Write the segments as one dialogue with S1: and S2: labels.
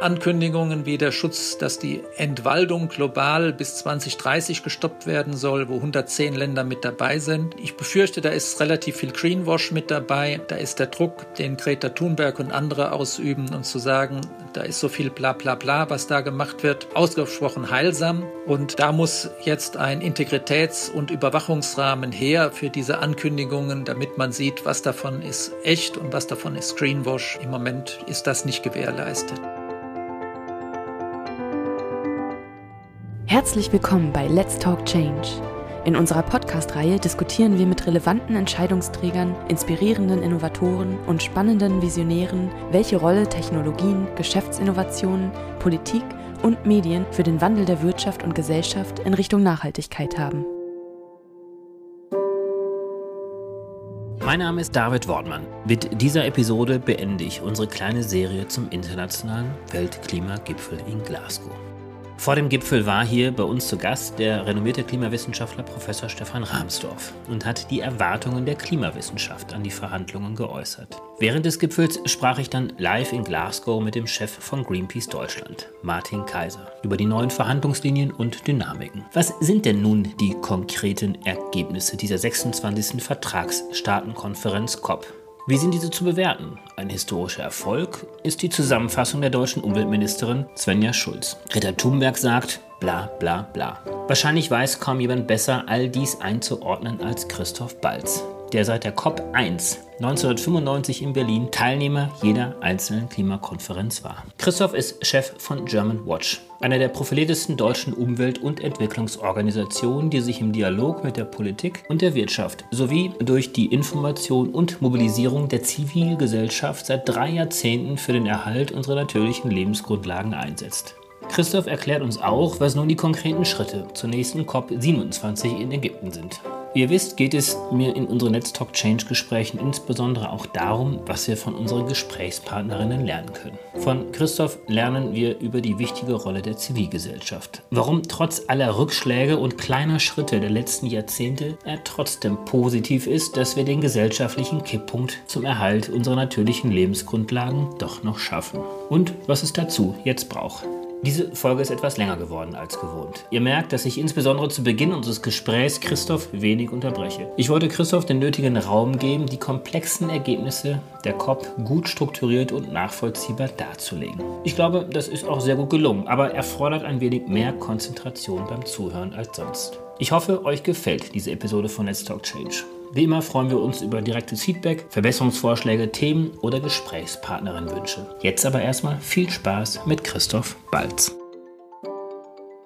S1: Ankündigungen wie der Schutz, dass die Entwaldung global bis 2030 gestoppt werden soll, wo 110 Länder mit dabei sind. Ich befürchte, da ist relativ viel Greenwash mit dabei. Da ist der Druck, den Greta Thunberg und andere ausüben und zu sagen, da ist so viel bla bla bla, was da gemacht wird, ausgesprochen heilsam. Und da muss jetzt ein Integritäts- und Überwachungsrahmen her für diese Ankündigungen, damit man sieht, was davon ist echt und was davon ist Greenwash. Im Moment ist das nicht gewährleistet.
S2: Herzlich willkommen bei Let's Talk Change. In unserer Podcast-Reihe diskutieren wir mit relevanten Entscheidungsträgern, inspirierenden Innovatoren und spannenden Visionären, welche Rolle Technologien, Geschäftsinnovationen, Politik und Medien für den Wandel der Wirtschaft und Gesellschaft in Richtung Nachhaltigkeit haben.
S3: Mein Name ist David Wortmann. Mit dieser Episode beende ich unsere kleine Serie zum internationalen Weltklimagipfel in Glasgow. Vor dem Gipfel war hier bei uns zu Gast der renommierte Klimawissenschaftler Professor Stefan Rahmsdorf und hat die Erwartungen der Klimawissenschaft an die Verhandlungen geäußert. Während des Gipfels sprach ich dann live in Glasgow mit dem Chef von Greenpeace Deutschland, Martin Kaiser, über die neuen Verhandlungslinien und Dynamiken. Was sind denn nun die konkreten Ergebnisse dieser 26. Vertragsstaatenkonferenz COP? Wie sind diese zu bewerten? Ein historischer Erfolg ist die Zusammenfassung der deutschen Umweltministerin Svenja Schulz. Greta Thunberg sagt, bla bla bla. Wahrscheinlich weiß kaum jemand besser, all dies einzuordnen als Christoph Balz der seit der COP 1 1995 in Berlin Teilnehmer jeder einzelnen Klimakonferenz war. Christoph ist Chef von German Watch, einer der profiliertesten deutschen Umwelt- und Entwicklungsorganisationen, die sich im Dialog mit der Politik und der Wirtschaft sowie durch die Information und Mobilisierung der Zivilgesellschaft seit drei Jahrzehnten für den Erhalt unserer natürlichen Lebensgrundlagen einsetzt. Christoph erklärt uns auch, was nun die konkreten Schritte zur nächsten COP 27 in Ägypten sind. Wie ihr wisst, geht es mir in unseren Let's Talk Change Gesprächen insbesondere auch darum, was wir von unseren Gesprächspartnerinnen lernen können. Von Christoph lernen wir über die wichtige Rolle der Zivilgesellschaft. Warum trotz aller Rückschläge und kleiner Schritte der letzten Jahrzehnte er trotzdem positiv ist, dass wir den gesellschaftlichen Kipppunkt zum Erhalt unserer natürlichen Lebensgrundlagen doch noch schaffen. Und was es dazu jetzt braucht. Diese Folge ist etwas länger geworden als gewohnt. Ihr merkt, dass ich insbesondere zu Beginn unseres Gesprächs Christoph wenig unterbreche. Ich wollte Christoph den nötigen Raum geben, die komplexen Ergebnisse der COP gut strukturiert und nachvollziehbar darzulegen. Ich glaube, das ist auch sehr gut gelungen, aber erfordert ein wenig mehr Konzentration beim Zuhören als sonst. Ich hoffe, euch gefällt diese Episode von Let's Talk Change. Wie immer freuen wir uns über direktes Feedback, Verbesserungsvorschläge, Themen oder Gesprächspartnerinnenwünsche. Jetzt aber erstmal viel Spaß mit Christoph Balz.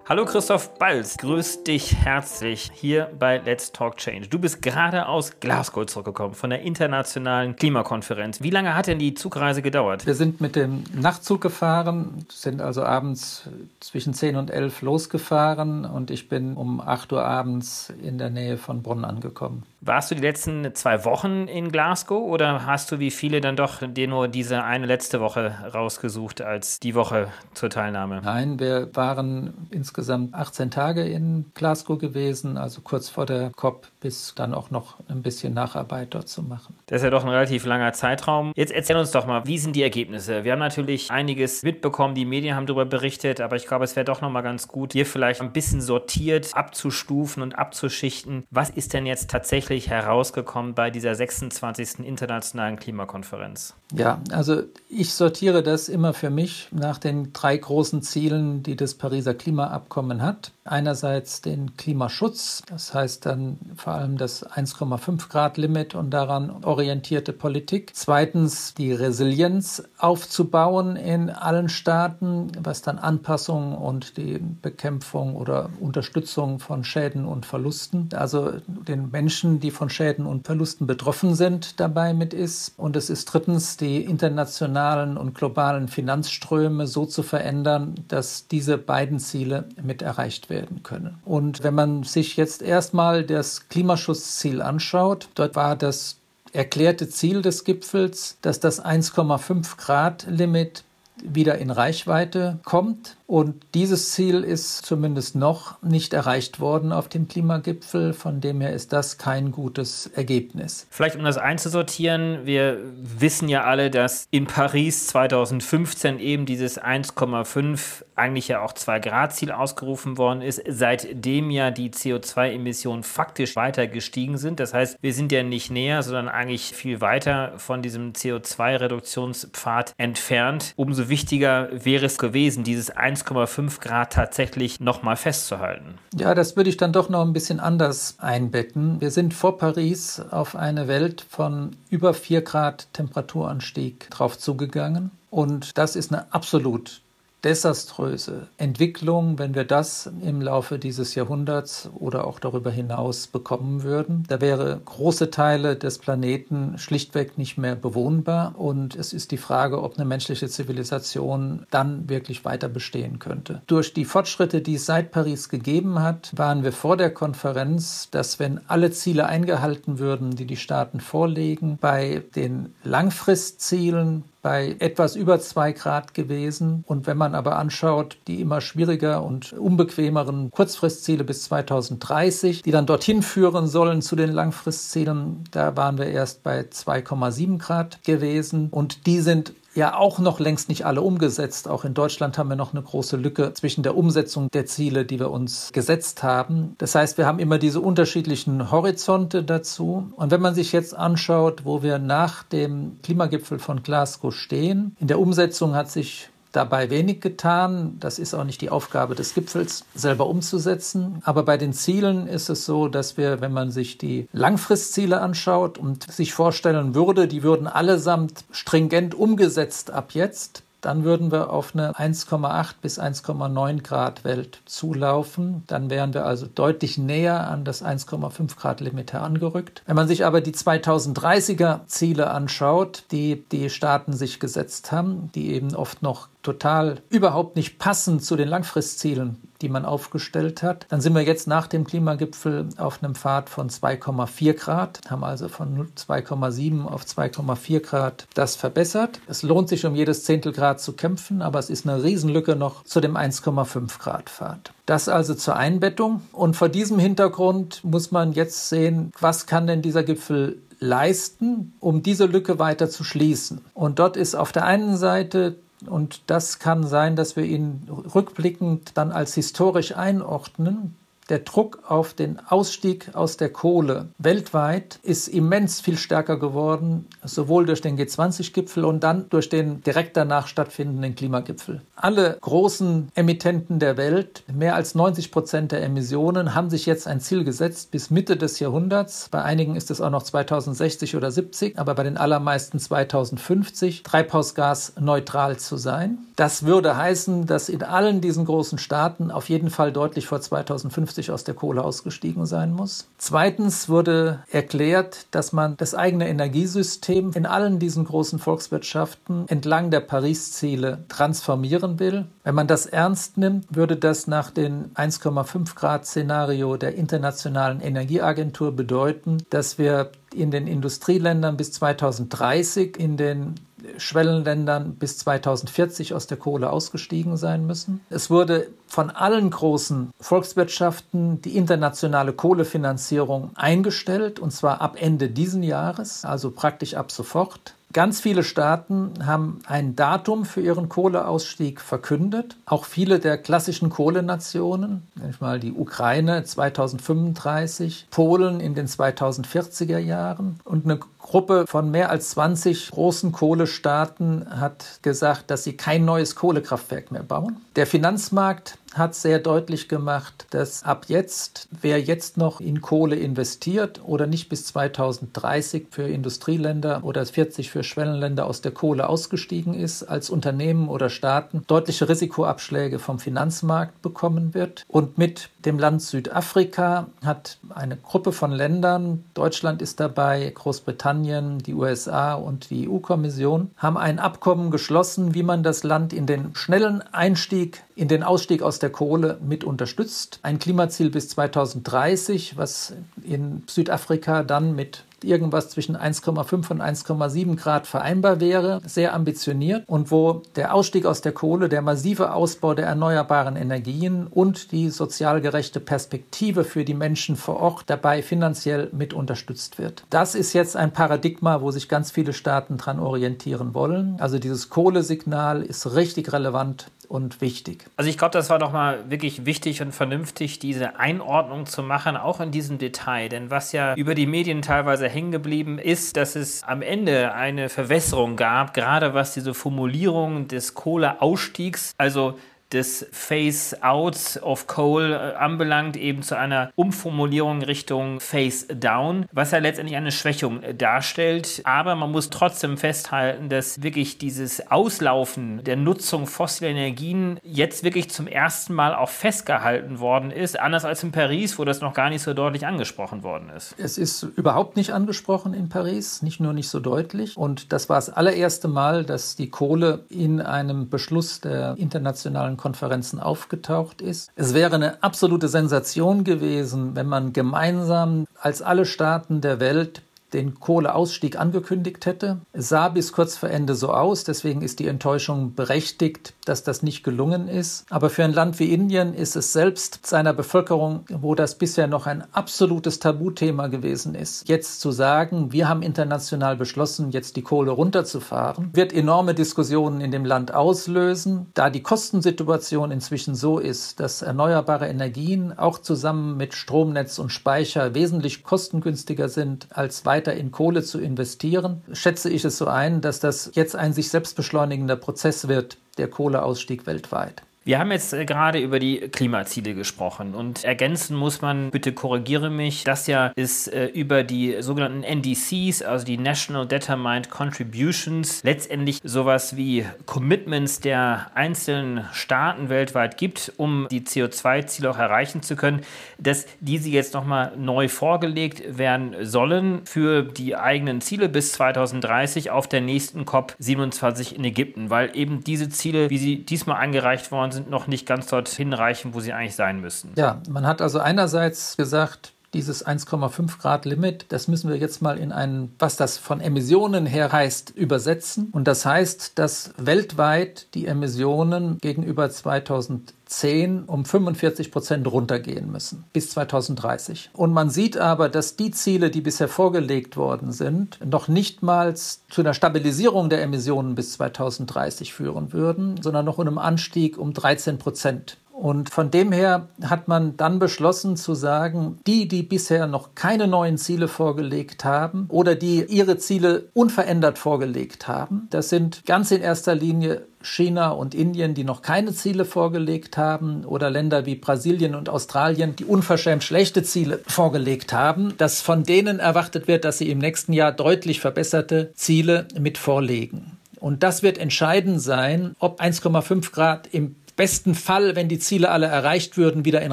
S3: Hallo Christoph Balz, grüß dich herzlich hier bei Let's Talk Change. Du bist gerade aus Glasgow zurückgekommen von der internationalen Klimakonferenz. Wie lange hat denn die Zugreise gedauert?
S1: Wir sind mit dem Nachtzug gefahren, sind also abends zwischen 10 und 11 losgefahren und ich bin um 8 Uhr abends in der Nähe von Bonn angekommen.
S3: Warst du die letzten zwei Wochen in Glasgow oder hast du wie viele dann doch dir nur diese eine letzte Woche rausgesucht als die Woche zur Teilnahme?
S1: Nein, wir waren insgesamt 18 Tage in Glasgow gewesen, also kurz vor der COP, bis dann auch noch ein bisschen Nacharbeit dort zu machen.
S3: Das ist ja doch ein relativ langer Zeitraum. Jetzt erzähl uns doch mal, wie sind die Ergebnisse? Wir haben natürlich einiges mitbekommen, die Medien haben darüber berichtet, aber ich glaube, es wäre doch noch mal ganz gut, hier vielleicht ein bisschen sortiert abzustufen und abzuschichten. Was ist denn jetzt tatsächlich tatsächlich herausgekommen bei dieser 26. internationalen Klimakonferenz?
S1: Ja, also ich sortiere das immer für mich nach den drei großen Zielen, die das Pariser Klimaabkommen hat. Einerseits den Klimaschutz, das heißt dann vor allem das 1,5 Grad Limit und daran orientierte Politik. Zweitens die Resilienz aufzubauen in allen Staaten, was dann Anpassung und die Bekämpfung oder Unterstützung von Schäden und Verlusten, also den Menschen die von Schäden und Verlusten betroffen sind, dabei mit ist. Und es ist drittens, die internationalen und globalen Finanzströme so zu verändern, dass diese beiden Ziele mit erreicht werden können. Und wenn man sich jetzt erstmal das Klimaschutzziel anschaut, dort war das erklärte Ziel des Gipfels, dass das 1,5 Grad Limit wieder in Reichweite kommt. Und dieses Ziel ist zumindest noch nicht erreicht worden auf dem Klimagipfel. Von dem her ist das kein gutes Ergebnis.
S3: Vielleicht um das einzusortieren, wir wissen ja alle, dass in Paris 2015 eben dieses 1,5 eigentlich ja auch 2 Grad Ziel ausgerufen worden ist, seitdem ja die CO2-Emissionen faktisch weiter gestiegen sind. Das heißt, wir sind ja nicht näher, sondern eigentlich viel weiter von diesem CO2-Reduktionspfad entfernt. Umso wichtiger wäre es gewesen, dieses 1,5 Grad tatsächlich nochmal festzuhalten.
S1: Ja, das würde ich dann doch noch ein bisschen anders einbetten. Wir sind vor Paris auf eine Welt von über 4 Grad Temperaturanstieg drauf zugegangen. Und das ist eine absolut desaströse Entwicklung, wenn wir das im Laufe dieses Jahrhunderts oder auch darüber hinaus bekommen würden. Da wäre große Teile des Planeten schlichtweg nicht mehr bewohnbar und es ist die Frage, ob eine menschliche Zivilisation dann wirklich weiter bestehen könnte. Durch die Fortschritte, die es seit Paris gegeben hat, waren wir vor der Konferenz, dass wenn alle Ziele eingehalten würden, die die Staaten vorlegen, bei den Langfristzielen bei etwas über zwei Grad gewesen. Und wenn man aber anschaut, die immer schwieriger und unbequemeren Kurzfristziele bis 2030, die dann dorthin führen sollen zu den Langfristzielen, da waren wir erst bei 2,7 Grad gewesen. Und die sind ja auch noch längst nicht alle umgesetzt. Auch in Deutschland haben wir noch eine große Lücke zwischen der Umsetzung der Ziele, die wir uns gesetzt haben. Das heißt, wir haben immer diese unterschiedlichen Horizonte dazu. Und wenn man sich jetzt anschaut, wo wir nach dem Klimagipfel von Glasgow stehen, in der Umsetzung hat sich dabei wenig getan. Das ist auch nicht die Aufgabe des Gipfels, selber umzusetzen. Aber bei den Zielen ist es so, dass wir, wenn man sich die Langfristziele anschaut und sich vorstellen würde, die würden allesamt stringent umgesetzt ab jetzt, dann würden wir auf eine 1,8 bis 1,9 Grad Welt zulaufen. Dann wären wir also deutlich näher an das 1,5 Grad Limit herangerückt. Wenn man sich aber die 2030er Ziele anschaut, die die Staaten sich gesetzt haben, die eben oft noch total überhaupt nicht passen zu den Langfristzielen, die man aufgestellt hat. Dann sind wir jetzt nach dem Klimagipfel auf einem Pfad von 2,4 Grad, haben also von 2,7 auf 2,4 Grad das verbessert. Es lohnt sich, um jedes Zehntel Grad zu kämpfen, aber es ist eine Riesenlücke noch zu dem 1,5 Grad Pfad. Das also zur Einbettung. Und vor diesem Hintergrund muss man jetzt sehen, was kann denn dieser Gipfel leisten, um diese Lücke weiter zu schließen. Und dort ist auf der einen Seite und das kann sein, dass wir ihn rückblickend dann als historisch einordnen der Druck auf den Ausstieg aus der Kohle weltweit ist immens viel stärker geworden, sowohl durch den G20-Gipfel und dann durch den direkt danach stattfindenden Klimagipfel. Alle großen Emittenten der Welt, mehr als 90 Prozent der Emissionen, haben sich jetzt ein Ziel gesetzt bis Mitte des Jahrhunderts. Bei einigen ist es auch noch 2060 oder 70, aber bei den allermeisten 2050 treibhausgasneutral zu sein. Das würde heißen, dass in allen diesen großen Staaten auf jeden Fall deutlich vor 2050 1950 aus der Kohle ausgestiegen sein muss. Zweitens wurde erklärt, dass man das eigene Energiesystem in allen diesen großen Volkswirtschaften entlang der Paris-Ziele transformieren will. Wenn man das ernst nimmt, würde das nach dem 1,5 Grad Szenario der Internationalen Energieagentur bedeuten, dass wir in den Industrieländern bis 2030 in den Schwellenländern bis 2040 aus der Kohle ausgestiegen sein müssen. Es wurde von allen großen Volkswirtschaften die internationale Kohlefinanzierung eingestellt, und zwar ab Ende diesen Jahres, also praktisch ab sofort. Ganz viele Staaten haben ein Datum für ihren Kohleausstieg verkündet. Auch viele der klassischen Kohlenationen, nämlich mal die Ukraine 2035, Polen in den 2040er Jahren und eine Gruppe von mehr als 20 großen Kohlestaaten hat gesagt, dass sie kein neues Kohlekraftwerk mehr bauen. Der Finanzmarkt hat sehr deutlich gemacht, dass ab jetzt, wer jetzt noch in Kohle investiert oder nicht bis 2030 für Industrieländer oder 40 für Schwellenländer aus der Kohle ausgestiegen ist, als Unternehmen oder Staaten deutliche Risikoabschläge vom Finanzmarkt bekommen wird. Und mit dem Land Südafrika hat eine Gruppe von Ländern, Deutschland ist dabei, Großbritannien, die USA und die EU-Kommission, haben ein Abkommen geschlossen, wie man das Land in den schnellen Einstieg in den Ausstieg aus der Kohle mit unterstützt. Ein Klimaziel bis 2030, was in Südafrika dann mit irgendwas zwischen 1,5 und 1,7 Grad vereinbar wäre, sehr ambitioniert und wo der Ausstieg aus der Kohle, der massive Ausbau der erneuerbaren Energien und die sozial gerechte Perspektive für die Menschen vor Ort dabei finanziell mit unterstützt wird. Das ist jetzt ein Paradigma, wo sich ganz viele Staaten dran orientieren wollen. Also dieses Kohlesignal ist richtig relevant und wichtig.
S3: Also ich glaube, das war doch mal wirklich wichtig und vernünftig, diese Einordnung zu machen, auch in diesem Detail. Denn was ja über die Medien teilweise hängen geblieben ist, dass es am Ende eine Verwässerung gab, gerade was diese Formulierung des Kohleausstiegs, also des Phase-Out of Coal äh, anbelangt, eben zu einer Umformulierung Richtung Phase-Down, was ja letztendlich eine Schwächung äh, darstellt. Aber man muss trotzdem festhalten, dass wirklich dieses Auslaufen der Nutzung fossiler Energien jetzt wirklich zum ersten Mal auch festgehalten worden ist, anders als in Paris, wo das noch gar nicht so deutlich angesprochen worden ist.
S1: Es ist überhaupt nicht angesprochen in Paris, nicht nur nicht so deutlich. Und das war das allererste Mal, dass die Kohle in einem Beschluss der internationalen Konferenzen aufgetaucht ist. Es wäre eine absolute Sensation gewesen, wenn man gemeinsam als alle Staaten der Welt den Kohleausstieg angekündigt hätte. Es sah bis kurz vor Ende so aus, deswegen ist die Enttäuschung berechtigt, dass das nicht gelungen ist. Aber für ein Land wie Indien ist es selbst seiner Bevölkerung, wo das bisher noch ein absolutes Tabuthema gewesen ist, jetzt zu sagen, wir haben international beschlossen, jetzt die Kohle runterzufahren, wird enorme Diskussionen in dem Land auslösen, da die Kostensituation inzwischen so ist, dass erneuerbare Energien auch zusammen mit Stromnetz und Speicher wesentlich kostengünstiger sind als weiter in Kohle zu investieren, schätze ich es so ein, dass das jetzt ein sich selbst beschleunigender Prozess wird, der Kohleausstieg weltweit.
S3: Wir haben jetzt äh, gerade über die Klimaziele gesprochen und ergänzen muss man, bitte korrigiere mich, das ja ist äh, über die sogenannten NDCs, also die National Determined Contributions, letztendlich sowas wie Commitments der einzelnen Staaten weltweit gibt, um die CO2-Ziele auch erreichen zu können, dass diese jetzt nochmal neu vorgelegt werden sollen für die eigenen Ziele bis 2030 auf der nächsten COP27 in Ägypten, weil eben diese Ziele, wie sie diesmal eingereicht worden sind, sind noch nicht ganz dorthin reichen, wo sie eigentlich sein müssen.
S1: Ja, man hat also einerseits gesagt, dieses 1,5 Grad Limit, das müssen wir jetzt mal in einen, was das von Emissionen her heißt, übersetzen. Und das heißt, dass weltweit die Emissionen gegenüber 2010 um 45 Prozent runtergehen müssen bis 2030. Und man sieht aber, dass die Ziele, die bisher vorgelegt worden sind, noch nicht mal zu einer Stabilisierung der Emissionen bis 2030 führen würden, sondern noch einem Anstieg um 13 Prozent. Und von dem her hat man dann beschlossen zu sagen, die, die bisher noch keine neuen Ziele vorgelegt haben oder die ihre Ziele unverändert vorgelegt haben, das sind ganz in erster Linie China und Indien, die noch keine Ziele vorgelegt haben, oder Länder wie Brasilien und Australien, die unverschämt schlechte Ziele vorgelegt haben, dass von denen erwartet wird, dass sie im nächsten Jahr deutlich verbesserte Ziele mit vorlegen. Und das wird entscheidend sein, ob 1,5 Grad im besten Fall, wenn die Ziele alle erreicht würden, wieder in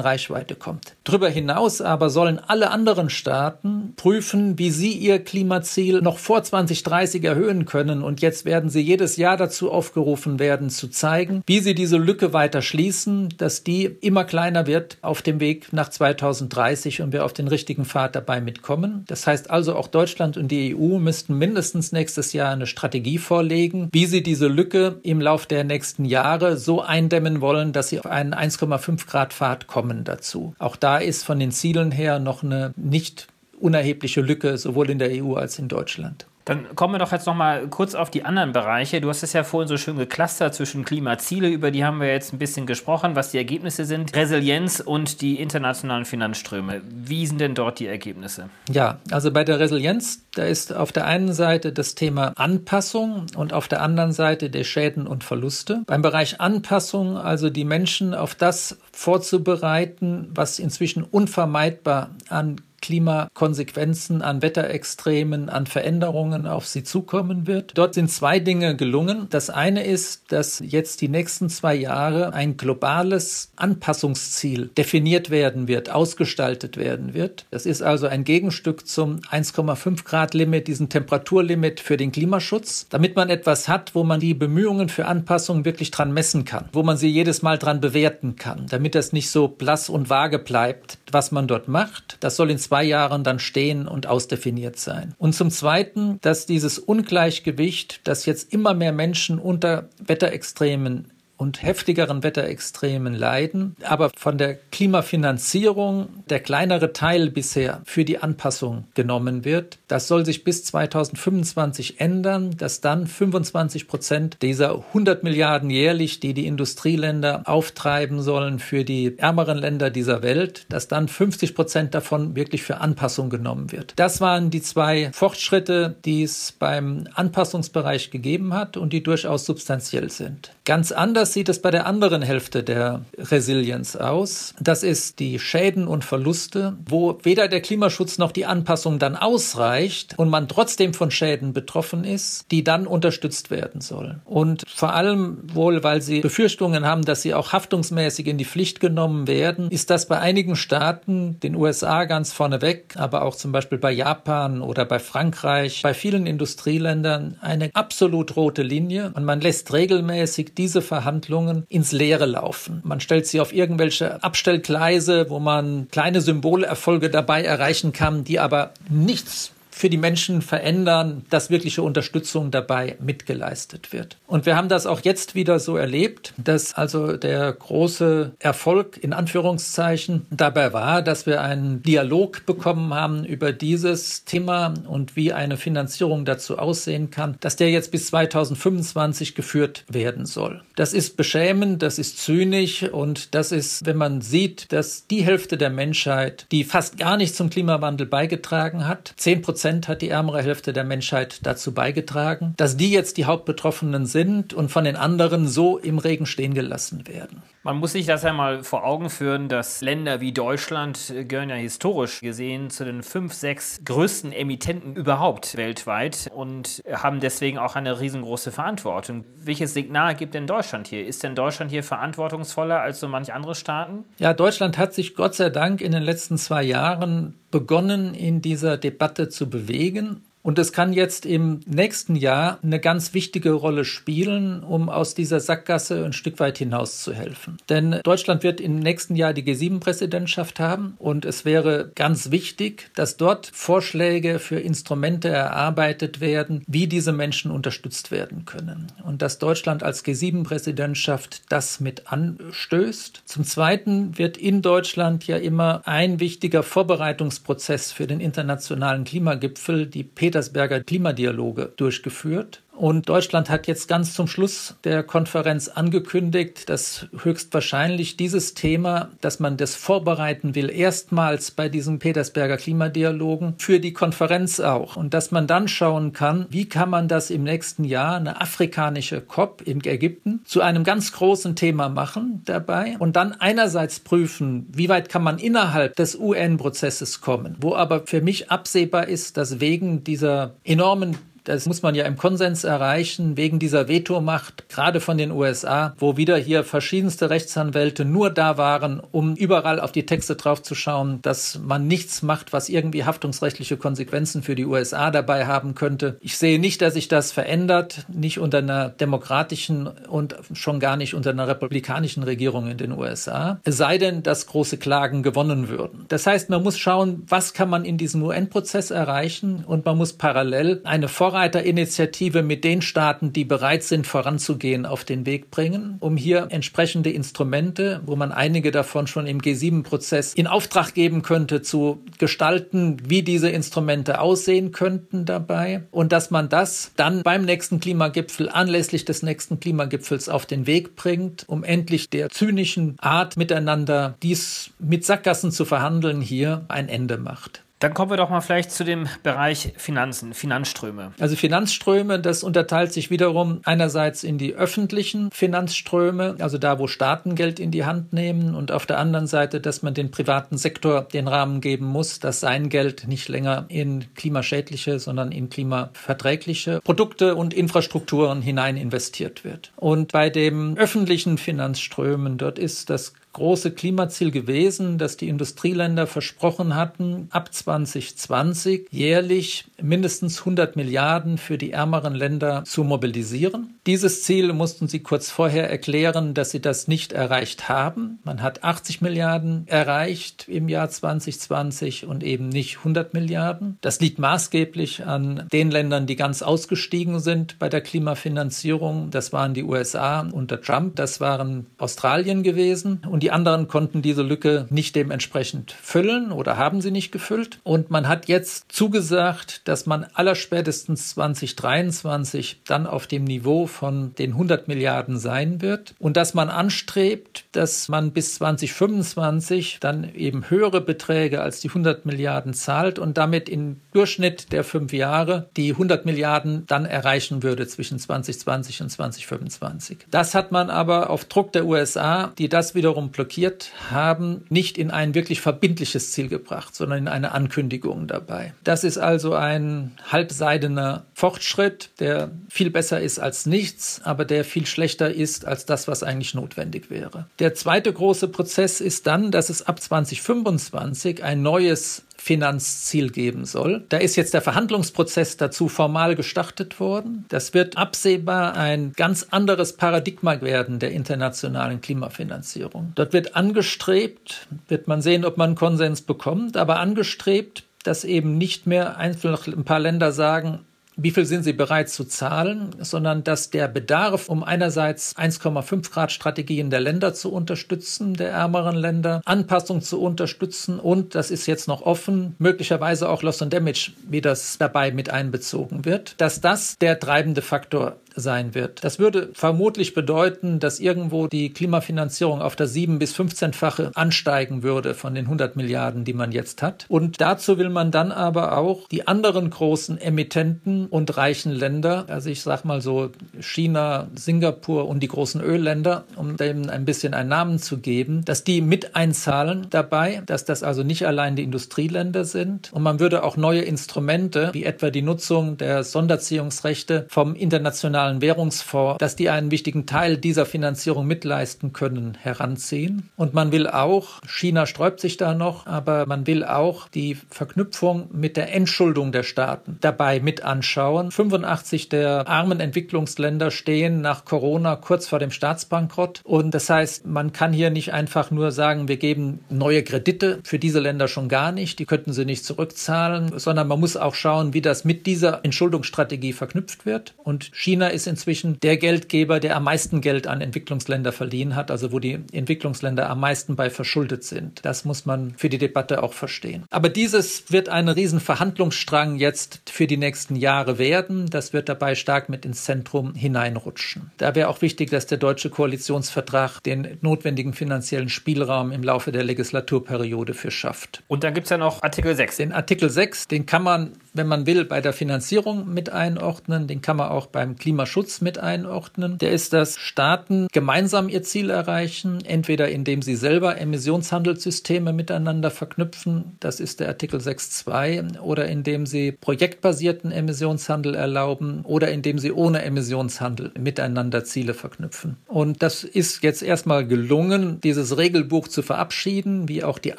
S1: Reichweite kommt. Darüber hinaus aber sollen alle anderen Staaten prüfen, wie sie ihr Klimaziel noch vor 2030 erhöhen können. Und jetzt werden sie jedes Jahr dazu aufgerufen werden, zu zeigen, wie sie diese Lücke weiter schließen, dass die immer kleiner wird auf dem Weg nach 2030 und wir auf den richtigen Pfad dabei mitkommen. Das heißt also, auch Deutschland und die EU müssten mindestens nächstes Jahr eine Strategie vorlegen, wie sie diese Lücke im Lauf der nächsten Jahre so eindämmen wollen, dass sie auf einen 1,5 Grad Pfad kommen dazu. Auch da ist von den Zielen her noch eine nicht unerhebliche Lücke, sowohl in der EU als in Deutschland.
S3: Dann kommen wir doch jetzt noch mal kurz auf die anderen Bereiche. Du hast es ja vorhin so schön geclustert zwischen Klimaziele, über die haben wir jetzt ein bisschen gesprochen, was die Ergebnisse sind, Resilienz und die internationalen Finanzströme. Wie sind denn dort die Ergebnisse?
S1: Ja, also bei der Resilienz, da ist auf der einen Seite das Thema Anpassung und auf der anderen Seite der Schäden und Verluste. Beim Bereich Anpassung, also die Menschen auf das vorzubereiten, was inzwischen unvermeidbar an Klimakonsequenzen, an Wetterextremen, an Veränderungen auf sie zukommen wird. Dort sind zwei Dinge gelungen. Das eine ist, dass jetzt die nächsten zwei Jahre ein globales Anpassungsziel definiert werden wird, ausgestaltet werden wird. Das ist also ein Gegenstück zum 1,5 Grad Limit, diesem Temperaturlimit für den Klimaschutz, damit man etwas hat, wo man die Bemühungen für Anpassung wirklich dran messen kann, wo man sie jedes Mal dran bewerten kann, damit das nicht so blass und vage bleibt, was man dort macht. Das soll in zwei zwei Jahren dann stehen und ausdefiniert sein. Und zum Zweiten, dass dieses Ungleichgewicht, dass jetzt immer mehr Menschen unter Wetterextremen und heftigeren Wetterextremen leiden, aber von der Klimafinanzierung der kleinere Teil bisher für die Anpassung genommen wird. Das soll sich bis 2025 ändern, dass dann 25 Prozent dieser 100 Milliarden jährlich, die die Industrieländer auftreiben sollen für die ärmeren Länder dieser Welt, dass dann 50 Prozent davon wirklich für Anpassung genommen wird. Das waren die zwei Fortschritte, die es beim Anpassungsbereich gegeben hat und die durchaus substanziell sind. Ganz anders Anders sieht es bei der anderen Hälfte der Resilienz aus. Das ist die Schäden und Verluste, wo weder der Klimaschutz noch die Anpassung dann ausreicht und man trotzdem von Schäden betroffen ist, die dann unterstützt werden sollen. Und vor allem wohl, weil sie Befürchtungen haben, dass sie auch haftungsmäßig in die Pflicht genommen werden, ist das bei einigen Staaten, den USA ganz vorneweg, aber auch zum Beispiel bei Japan oder bei Frankreich, bei vielen Industrieländern eine absolut rote Linie und man lässt regelmäßig diese Verhandlungen Verhandlungen ins Leere laufen. Man stellt sie auf irgendwelche Abstellgleise, wo man kleine Symbolerfolge dabei erreichen kann, die aber nichts für die Menschen verändern, dass wirkliche Unterstützung dabei mitgeleistet wird. Und wir haben das auch jetzt wieder so erlebt, dass also der große Erfolg in Anführungszeichen dabei war, dass wir einen Dialog bekommen haben über dieses Thema und wie eine Finanzierung dazu aussehen kann, dass der jetzt bis 2025 geführt werden soll. Das ist beschämend, das ist zynisch und das ist, wenn man sieht, dass die Hälfte der Menschheit, die fast gar nicht zum Klimawandel beigetragen hat, 10 Prozent Prozent hat die ärmere Hälfte der Menschheit dazu beigetragen, dass die jetzt die Hauptbetroffenen sind und von den anderen so im Regen stehen gelassen werden.
S3: Man muss sich das ja mal vor Augen führen, dass Länder wie Deutschland gehören ja historisch gesehen zu den fünf, sechs größten Emittenten überhaupt weltweit und haben deswegen auch eine riesengroße Verantwortung. Welches Signal gibt denn Deutschland hier? Ist denn Deutschland hier verantwortungsvoller als so manche andere Staaten?
S1: Ja, Deutschland hat sich Gott sei Dank in den letzten zwei Jahren begonnen, in dieser Debatte zu bewegen und es kann jetzt im nächsten Jahr eine ganz wichtige Rolle spielen, um aus dieser Sackgasse ein Stück weit hinaus zu helfen. Denn Deutschland wird im nächsten Jahr die G7-Präsidentschaft haben und es wäre ganz wichtig, dass dort Vorschläge für Instrumente erarbeitet werden, wie diese Menschen unterstützt werden können. Und dass Deutschland als G7-Präsidentschaft das mit anstößt. Zum Zweiten wird in Deutschland ja immer ein wichtiger Vorbereitungsprozess für den internationalen Klimagipfel, die Peter Petersberger Klimadialoge durchgeführt. Und Deutschland hat jetzt ganz zum Schluss der Konferenz angekündigt, dass höchstwahrscheinlich dieses Thema, dass man das vorbereiten will, erstmals bei diesen Petersberger Klimadialogen für die Konferenz auch. Und dass man dann schauen kann, wie kann man das im nächsten Jahr, eine afrikanische COP in Ägypten, zu einem ganz großen Thema machen dabei und dann einerseits prüfen, wie weit kann man innerhalb des UN-Prozesses kommen, wo aber für mich absehbar ist, dass wegen dieser enormen das muss man ja im Konsens erreichen, wegen dieser Vetomacht, gerade von den USA, wo wieder hier verschiedenste Rechtsanwälte nur da waren, um überall auf die Texte draufzuschauen, dass man nichts macht, was irgendwie haftungsrechtliche Konsequenzen für die USA dabei haben könnte. Ich sehe nicht, dass sich das verändert, nicht unter einer demokratischen und schon gar nicht unter einer republikanischen Regierung in den USA, es sei denn, dass große Klagen gewonnen würden. Das heißt, man muss schauen, was kann man in diesem UN-Prozess erreichen und man muss parallel eine Vorrat Vorreiterinitiative mit den Staaten, die bereit sind, voranzugehen, auf den Weg bringen, um hier entsprechende Instrumente, wo man einige davon schon im G7-Prozess in Auftrag geben könnte, zu gestalten, wie diese Instrumente aussehen könnten dabei und dass man das dann beim nächsten Klimagipfel, anlässlich des nächsten Klimagipfels auf den Weg bringt, um endlich der zynischen Art miteinander dies mit Sackgassen zu verhandeln hier ein Ende macht.
S3: Dann kommen wir doch mal vielleicht zu dem Bereich Finanzen, Finanzströme.
S1: Also Finanzströme, das unterteilt sich wiederum einerseits in die öffentlichen Finanzströme, also da, wo Staaten Geld in die Hand nehmen und auf der anderen Seite, dass man den privaten Sektor den Rahmen geben muss, dass sein Geld nicht länger in klimaschädliche, sondern in klimaverträgliche Produkte und Infrastrukturen hinein investiert wird. Und bei den öffentlichen Finanzströmen, dort ist das große Klimaziel gewesen, dass die Industrieländer versprochen hatten, ab 2020 jährlich mindestens 100 Milliarden für die ärmeren Länder zu mobilisieren. Dieses Ziel mussten sie kurz vorher erklären, dass sie das nicht erreicht haben. Man hat 80 Milliarden erreicht im Jahr 2020 und eben nicht 100 Milliarden. Das liegt maßgeblich an den Ländern, die ganz ausgestiegen sind bei der Klimafinanzierung. Das waren die USA unter Trump, das waren Australien gewesen und die anderen konnten diese Lücke nicht dementsprechend füllen oder haben sie nicht gefüllt. Und man hat jetzt zugesagt, dass man allerspätestens 2023 dann auf dem Niveau von den 100 Milliarden sein wird und dass man anstrebt, dass man bis 2025 dann eben höhere Beträge als die 100 Milliarden zahlt und damit im Durchschnitt der fünf Jahre die 100 Milliarden dann erreichen würde zwischen 2020 und 2025. Das hat man aber auf Druck der USA, die das wiederum blockiert haben, nicht in ein wirklich verbindliches Ziel gebracht, sondern in eine Ankündigung dabei. Das ist also ein halbseidener Fortschritt, der viel besser ist als nichts, aber der viel schlechter ist als das, was eigentlich notwendig wäre. Der zweite große Prozess ist dann, dass es ab 2025 ein neues Finanzziel geben soll. Da ist jetzt der Verhandlungsprozess dazu formal gestartet worden. Das wird absehbar ein ganz anderes Paradigma werden der internationalen Klimafinanzierung. Dort wird angestrebt, wird man sehen, ob man Konsens bekommt, aber angestrebt, dass eben nicht mehr einfach ein paar Länder sagen, wie viel sind sie bereit zu zahlen, sondern dass der Bedarf, um einerseits 1,5 Grad Strategien der Länder zu unterstützen, der ärmeren Länder, Anpassung zu unterstützen und, das ist jetzt noch offen, möglicherweise auch Loss and Damage, wie das dabei mit einbezogen wird, dass das der treibende Faktor sein wird. Das würde vermutlich bedeuten, dass irgendwo die Klimafinanzierung auf das 7 bis 15-fache ansteigen würde von den 100 Milliarden, die man jetzt hat. Und dazu will man dann aber auch die anderen großen Emittenten und reichen Länder, also ich sag mal so China, Singapur und die großen Ölländer, um dem ein bisschen einen Namen zu geben, dass die mit einzahlen dabei, dass das also nicht allein die Industrieländer sind. Und man würde auch neue Instrumente, wie etwa die Nutzung der Sonderziehungsrechte vom internationalen Internationalen Währungsfonds, dass die einen wichtigen Teil dieser Finanzierung mitleisten können, heranziehen. Und man will auch, China sträubt sich da noch, aber man will auch die Verknüpfung mit der Entschuldung der Staaten dabei mit anschauen. 85 der armen Entwicklungsländer stehen nach Corona kurz vor dem Staatsbankrott. Und das heißt, man kann hier nicht einfach nur sagen, wir geben neue Kredite für diese Länder schon gar nicht, die könnten sie nicht zurückzahlen, sondern man muss auch schauen, wie das mit dieser Entschuldungsstrategie verknüpft wird. Und China ist inzwischen der Geldgeber, der am meisten Geld an Entwicklungsländer verliehen hat, also wo die Entwicklungsländer am meisten bei verschuldet sind. Das muss man für die Debatte auch verstehen. Aber dieses wird ein riesen Verhandlungsstrang jetzt für die nächsten Jahre werden. Das wird dabei stark mit ins Zentrum hineinrutschen. Da wäre auch wichtig, dass der deutsche Koalitionsvertrag den notwendigen finanziellen Spielraum im Laufe der Legislaturperiode für schafft.
S3: Und dann gibt es ja noch Artikel 6.
S1: Den Artikel 6, den kann man, wenn man will, bei der Finanzierung mit einordnen. Den kann man auch beim Klima Klimaschutz mit einordnen. Der ist, dass Staaten gemeinsam ihr Ziel erreichen, entweder indem sie selber Emissionshandelssysteme miteinander verknüpfen, das ist der Artikel 6.2, oder indem sie projektbasierten Emissionshandel erlauben oder indem sie ohne Emissionshandel miteinander Ziele verknüpfen. Und das ist jetzt erstmal gelungen, dieses Regelbuch zu verabschieden, wie auch die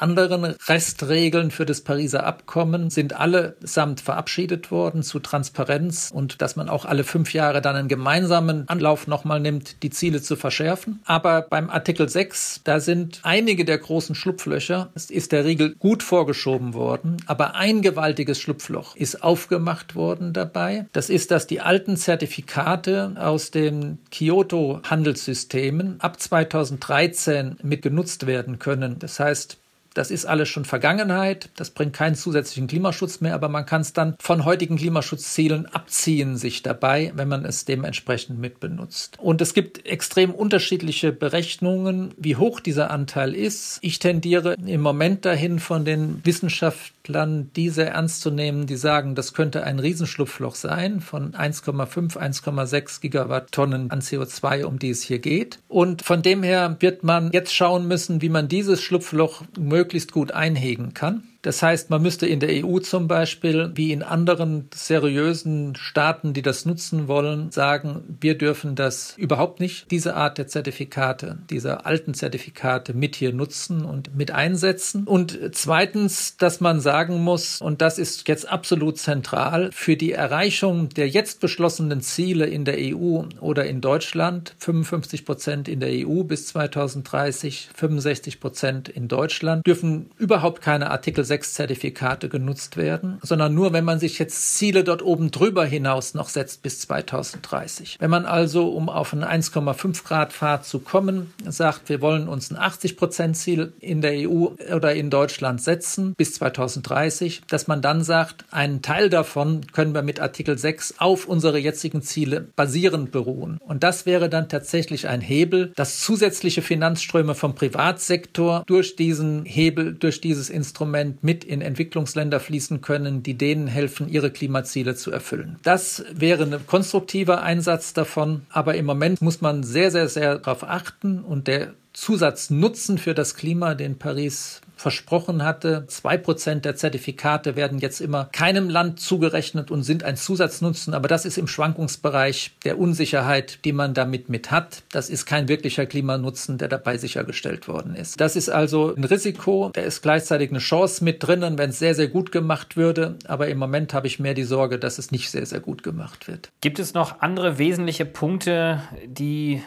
S1: anderen Restregeln für das Pariser Abkommen sind allesamt verabschiedet worden zu Transparenz und dass man auch alle fünf Jahre dann einen gemeinsamen Anlauf nochmal nimmt, die Ziele zu verschärfen. Aber beim Artikel 6, da sind einige der großen Schlupflöcher, es ist der Riegel gut vorgeschoben worden, aber ein gewaltiges Schlupfloch ist aufgemacht worden dabei. Das ist, dass die alten Zertifikate aus den Kyoto-Handelssystemen ab 2013 mit genutzt werden können. Das heißt, das ist alles schon Vergangenheit. Das bringt keinen zusätzlichen Klimaschutz mehr, aber man kann es dann von heutigen Klimaschutzzielen abziehen sich dabei, wenn man es dementsprechend mitbenutzt. Und es gibt extrem unterschiedliche Berechnungen, wie hoch dieser Anteil ist. Ich tendiere im Moment dahin, von den Wissenschaftlern diese ernst zu nehmen, die sagen, das könnte ein Riesenschlupfloch sein von 1,5, 1,6 Gigawattonnen an CO2, um die es hier geht. Und von dem her wird man jetzt schauen müssen, wie man dieses Schlupfloch möglichst gut einhegen kann. Das heißt, man müsste in der EU zum Beispiel, wie in anderen seriösen Staaten, die das nutzen wollen, sagen, wir dürfen das überhaupt nicht, diese Art der Zertifikate, diese alten Zertifikate mit hier nutzen und mit einsetzen. Und zweitens, dass man sagen muss, und das ist jetzt absolut zentral, für die Erreichung der jetzt beschlossenen Ziele in der EU oder in Deutschland, 55 Prozent in der EU bis 2030, 65 Prozent in Deutschland, dürfen überhaupt keine Artikel 6 Zertifikate genutzt werden, sondern nur, wenn man sich jetzt Ziele dort oben drüber hinaus noch setzt bis 2030. Wenn man also, um auf einen 1,5 Grad Pfad zu kommen, sagt, wir wollen uns ein 80 Prozent Ziel in der EU oder in Deutschland setzen bis 2030, dass man dann sagt, einen Teil davon können wir mit Artikel 6 auf unsere jetzigen Ziele basierend beruhen. Und das wäre dann tatsächlich ein Hebel, dass zusätzliche Finanzströme vom Privatsektor durch diesen Hebel, durch dieses Instrument mit in Entwicklungsländer fließen können, die denen helfen, ihre Klimaziele zu erfüllen. Das wäre ein konstruktiver Einsatz davon, aber im Moment muss man sehr, sehr, sehr darauf achten und der Zusatznutzen für das Klima, den Paris versprochen hatte. Zwei Prozent der Zertifikate werden jetzt immer keinem Land zugerechnet und sind ein Zusatznutzen. Aber das ist im Schwankungsbereich der Unsicherheit, die man damit mit hat. Das ist kein wirklicher Klimanutzen, der dabei sichergestellt worden ist. Das ist also ein Risiko. Da ist gleichzeitig eine Chance mit drinnen, wenn es sehr, sehr gut gemacht würde. Aber im Moment habe ich mehr die Sorge, dass es nicht sehr, sehr gut gemacht wird.
S3: Gibt es noch andere wesentliche Punkte, die